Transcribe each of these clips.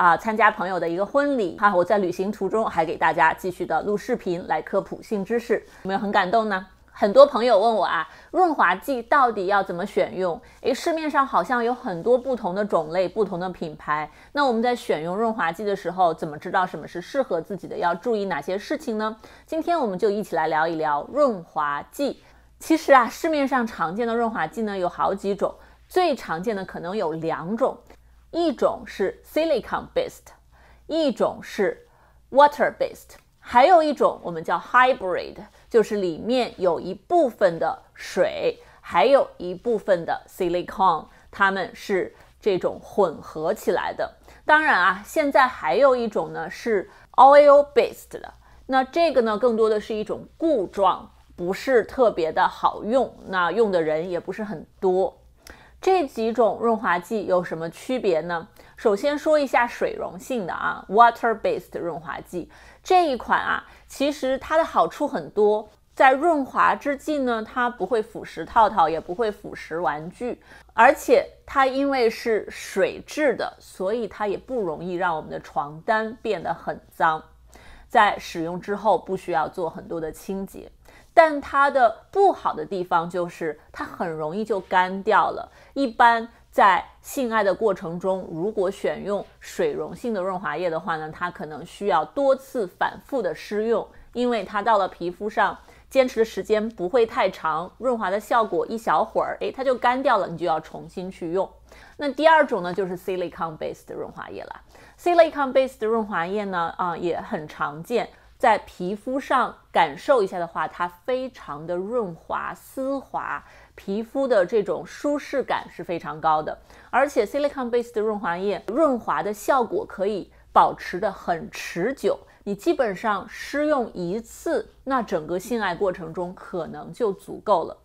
啊，参加朋友的一个婚礼哈，我在旅行途中还给大家继续的录视频来科普性知识，有没有很感动呢？很多朋友问我啊，润滑剂到底要怎么选用？诶，市面上好像有很多不同的种类、不同的品牌，那我们在选用润滑剂的时候，怎么知道什么是适合自己的？要注意哪些事情呢？今天我们就一起来聊一聊润滑剂。其实啊，市面上常见的润滑剂呢有好几种，最常见的可能有两种。一种是 silicon based，一种是 water based，还有一种我们叫 hybrid，就是里面有一部分的水，还有一部分的 silicon，它们是这种混合起来的。当然啊，现在还有一种呢是 oil based 的，那这个呢更多的是一种固状，不是特别的好用，那用的人也不是很多。这几种润滑剂有什么区别呢？首先说一下水溶性的啊，water-based 润滑剂这一款啊，其实它的好处很多，在润滑之际呢，它不会腐蚀套套，也不会腐蚀玩具，而且它因为是水质的，所以它也不容易让我们的床单变得很脏，在使用之后不需要做很多的清洁。但它的不好的地方就是它很容易就干掉了。一般在性爱的过程中，如果选用水溶性的润滑液的话呢，它可能需要多次反复的施用，因为它到了皮肤上坚持的时间不会太长，润滑的效果一小会儿，诶，它就干掉了，你就要重新去用。那第二种呢，就是 silicone base 的润滑液了。silicone base 的润滑液呢，啊，也很常见。在皮肤上感受一下的话，它非常的润滑丝滑，皮肤的这种舒适感是非常高的。而且 silicone based 的润滑液润滑的效果可以保持的很持久，你基本上施用一次，那整个性爱过程中可能就足够了。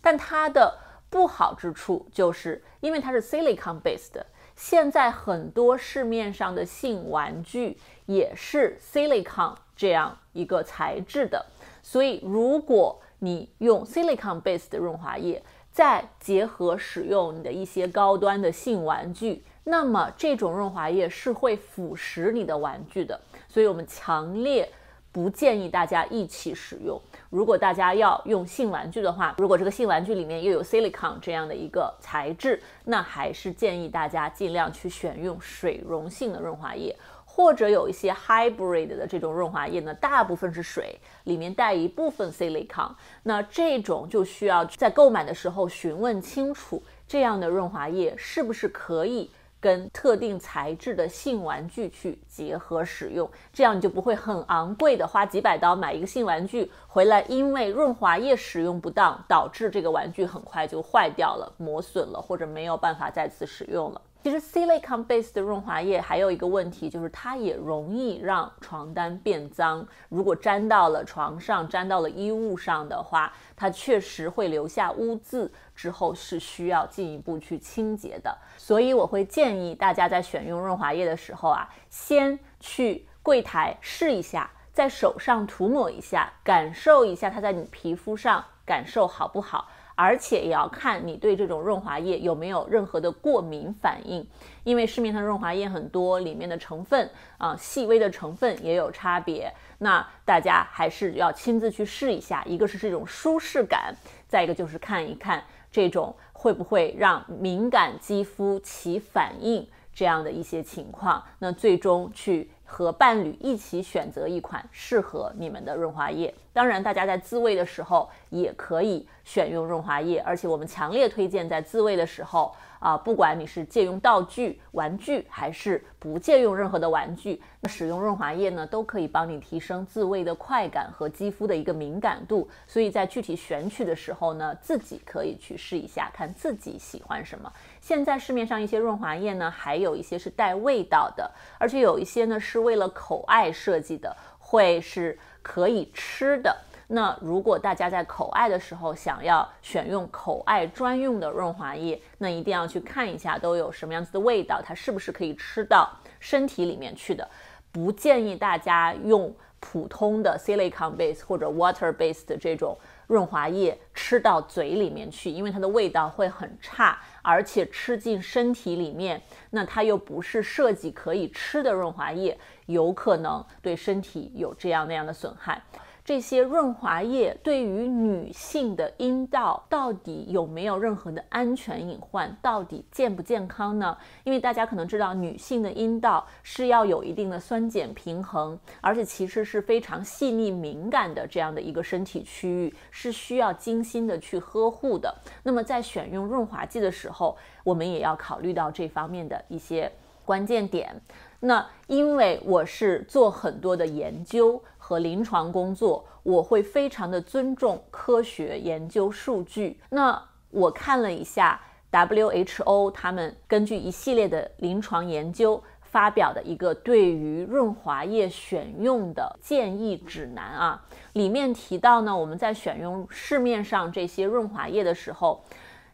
但它的不好之处就是因为它是 silicone based，现在很多市面上的性玩具也是 silicon。这样一个材质的，所以如果你用 silicon base 的润滑液，再结合使用你的一些高端的性玩具，那么这种润滑液是会腐蚀你的玩具的。所以我们强烈不建议大家一起使用。如果大家要用性玩具的话，如果这个性玩具里面又有 silicon 这样的一个材质，那还是建议大家尽量去选用水溶性的润滑液。或者有一些 hybrid 的这种润滑液呢，大部分是水，里面带一部分 silicon，那这种就需要在购买的时候询问清楚，这样的润滑液是不是可以跟特定材质的性玩具去结合使用，这样你就不会很昂贵的花几百刀买一个性玩具回来，因为润滑液使用不当，导致这个玩具很快就坏掉了、磨损了，或者没有办法再次使用了。其实，silicone base 的润滑液还有一个问题，就是它也容易让床单变脏。如果粘到了床上、粘到了衣物上的话，它确实会留下污渍，之后是需要进一步去清洁的。所以我会建议大家在选用润滑液的时候啊，先去柜台试一下，在手上涂抹一下，感受一下它在你皮肤上感受好不好。而且也要看你对这种润滑液有没有任何的过敏反应，因为市面上润滑液很多，里面的成分啊，细微的成分也有差别。那大家还是要亲自去试一下，一个是这种舒适感，再一个就是看一看这种会不会让敏感肌肤起反应这样的一些情况。那最终去。和伴侣一起选择一款适合你们的润滑液。当然，大家在自慰的时候也可以选用润滑液，而且我们强烈推荐在自慰的时候。啊，不管你是借用道具、玩具，还是不借用任何的玩具，那使用润滑液呢，都可以帮你提升自慰的快感和肌肤的一个敏感度。所以在具体选取的时候呢，自己可以去试一下，看自己喜欢什么。现在市面上一些润滑液呢，还有一些是带味道的，而且有一些呢是为了口爱设计的，会是可以吃的。那如果大家在口爱的时候想要选用口爱专用的润滑液，那一定要去看一下都有什么样子的味道，它是不是可以吃到身体里面去的。不建议大家用普通的 silicon base 或者 water base 的这种润滑液吃到嘴里面去，因为它的味道会很差，而且吃进身体里面，那它又不是设计可以吃的润滑液，有可能对身体有这样那样的损害。这些润滑液对于女性的阴道到底有没有任何的安全隐患？到底健不健康呢？因为大家可能知道，女性的阴道是要有一定的酸碱平衡，而且其实是非常细腻敏感的这样的一个身体区域，是需要精心的去呵护的。那么在选用润滑剂的时候，我们也要考虑到这方面的一些关键点。那因为我是做很多的研究。和临床工作，我会非常的尊重科学研究数据。那我看了一下 WHO 他们根据一系列的临床研究发表的一个对于润滑液选用的建议指南啊，里面提到呢，我们在选用市面上这些润滑液的时候，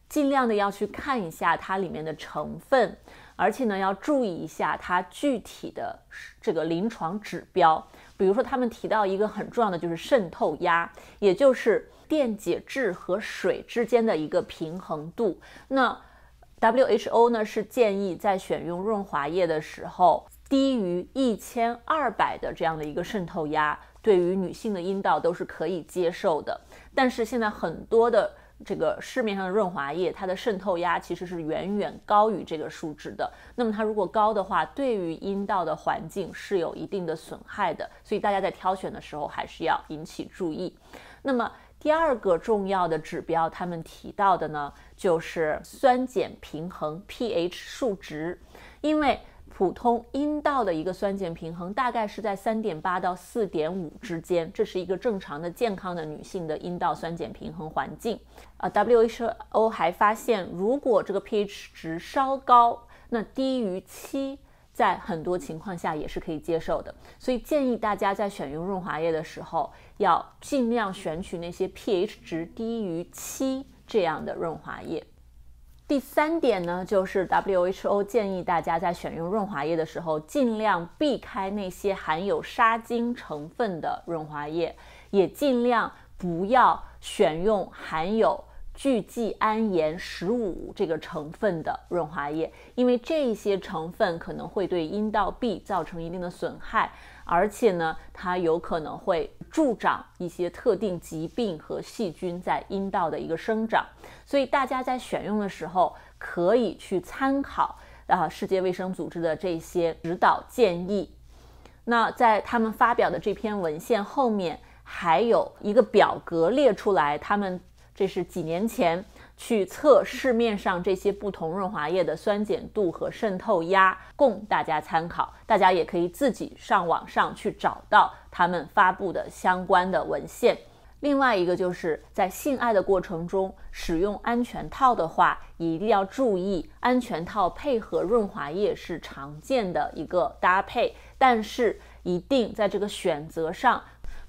尽量的要去看一下它里面的成分，而且呢要注意一下它具体的这个临床指标。比如说，他们提到一个很重要的就是渗透压，也就是电解质和水之间的一个平衡度。那 WHO 呢是建议在选用润滑液的时候，低于一千二百的这样的一个渗透压，对于女性的阴道都是可以接受的。但是现在很多的。这个市面上的润滑液，它的渗透压其实是远远高于这个数值的。那么它如果高的话，对于阴道的环境是有一定的损害的。所以大家在挑选的时候还是要引起注意。那么第二个重要的指标，他们提到的呢，就是酸碱平衡 pH 数值，因为。普通阴道的一个酸碱平衡大概是在三点八到四点五之间，这是一个正常的、健康的女性的阴道酸碱平衡环境。啊，WHO 还发现，如果这个 pH 值稍高，那低于七，在很多情况下也是可以接受的。所以建议大家在选用润滑液的时候，要尽量选取那些 pH 值低于七这样的润滑液。第三点呢，就是 WHO 建议大家在选用润滑液的时候，尽量避开那些含有杀精成分的润滑液，也尽量不要选用含有聚季铵盐十五这个成分的润滑液，因为这些成分可能会对阴道壁造成一定的损害。而且呢，它有可能会助长一些特定疾病和细菌在阴道的一个生长，所以大家在选用的时候可以去参考啊世界卫生组织的这些指导建议。那在他们发表的这篇文献后面还有一个表格列出来，他们这是几年前。去测市面上这些不同润滑液的酸碱度和渗透压，供大家参考。大家也可以自己上网上去找到他们发布的相关的文献。另外一个就是在性爱的过程中使用安全套的话，一定要注意安全套配合润滑液是常见的一个搭配，但是一定在这个选择上。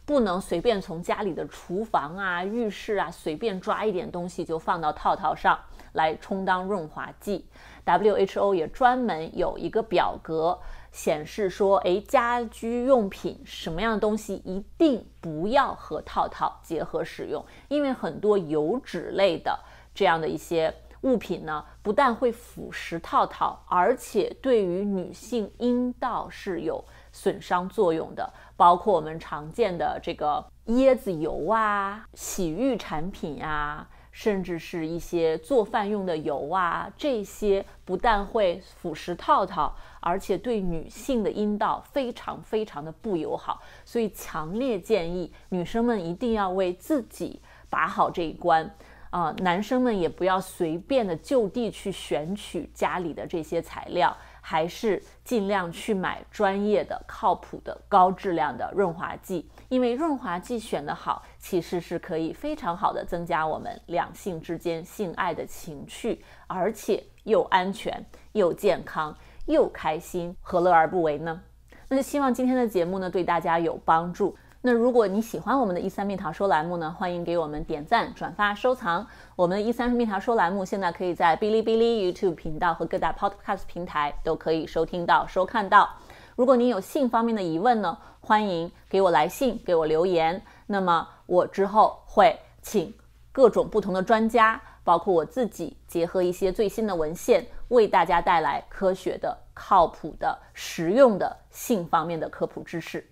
不能随便从家里的厨房啊、浴室啊随便抓一点东西就放到套套上来充当润滑剂。WHO 也专门有一个表格显示说，哎，家居用品什么样的东西一定不要和套套结合使用，因为很多油脂类的这样的一些物品呢，不但会腐蚀套套，而且对于女性阴道是有损伤作用的。包括我们常见的这个椰子油啊、洗浴产品呀，甚至是一些做饭用的油啊，这些不但会腐蚀套套，而且对女性的阴道非常非常的不友好。所以强烈建议女生们一定要为自己把好这一关啊！男生们也不要随便的就地去选取家里的这些材料。还是尽量去买专业的、靠谱的、高质量的润滑剂，因为润滑剂选得好，其实是可以非常好的增加我们两性之间性爱的情趣，而且又安全、又健康、又开心，何乐而不为呢？那就希望今天的节目呢对大家有帮助。那如果你喜欢我们的“一三蜜桃说”栏目呢，欢迎给我们点赞、转发、收藏。我们的“一三蜜桃说”栏目现在可以在哔哩哔哩、YouTube 频道和各大 Podcast 平台都可以收听到、收看到。如果您有性方面的疑问呢，欢迎给我来信、给我留言。那么我之后会请各种不同的专家，包括我自己，结合一些最新的文献，为大家带来科学的、靠谱的、实用的性方面的科普知识。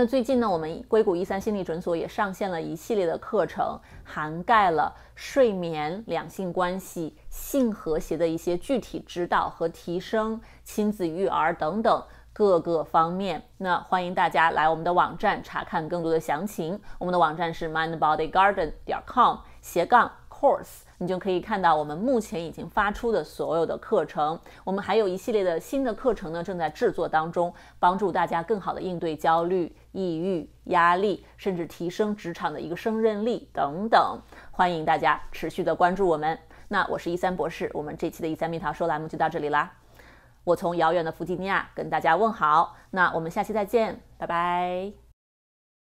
那最近呢，我们硅谷一三心理诊所也上线了一系列的课程，涵盖了睡眠、两性关系、性和谐的一些具体指导和提升、亲子育儿等等各个方面。那欢迎大家来我们的网站查看更多的详情。我们的网站是 mindbodygarden 点 com 斜杠 course。你就可以看到我们目前已经发出的所有的课程，我们还有一系列的新的课程呢，正在制作当中，帮助大家更好的应对焦虑、抑郁、压力，甚至提升职场的一个胜任力等等。欢迎大家持续的关注我们。那我是一三博士，我们这期的一三蜜桃说栏目就到这里啦。我从遥远的弗吉尼亚跟大家问好，那我们下期再见，拜拜。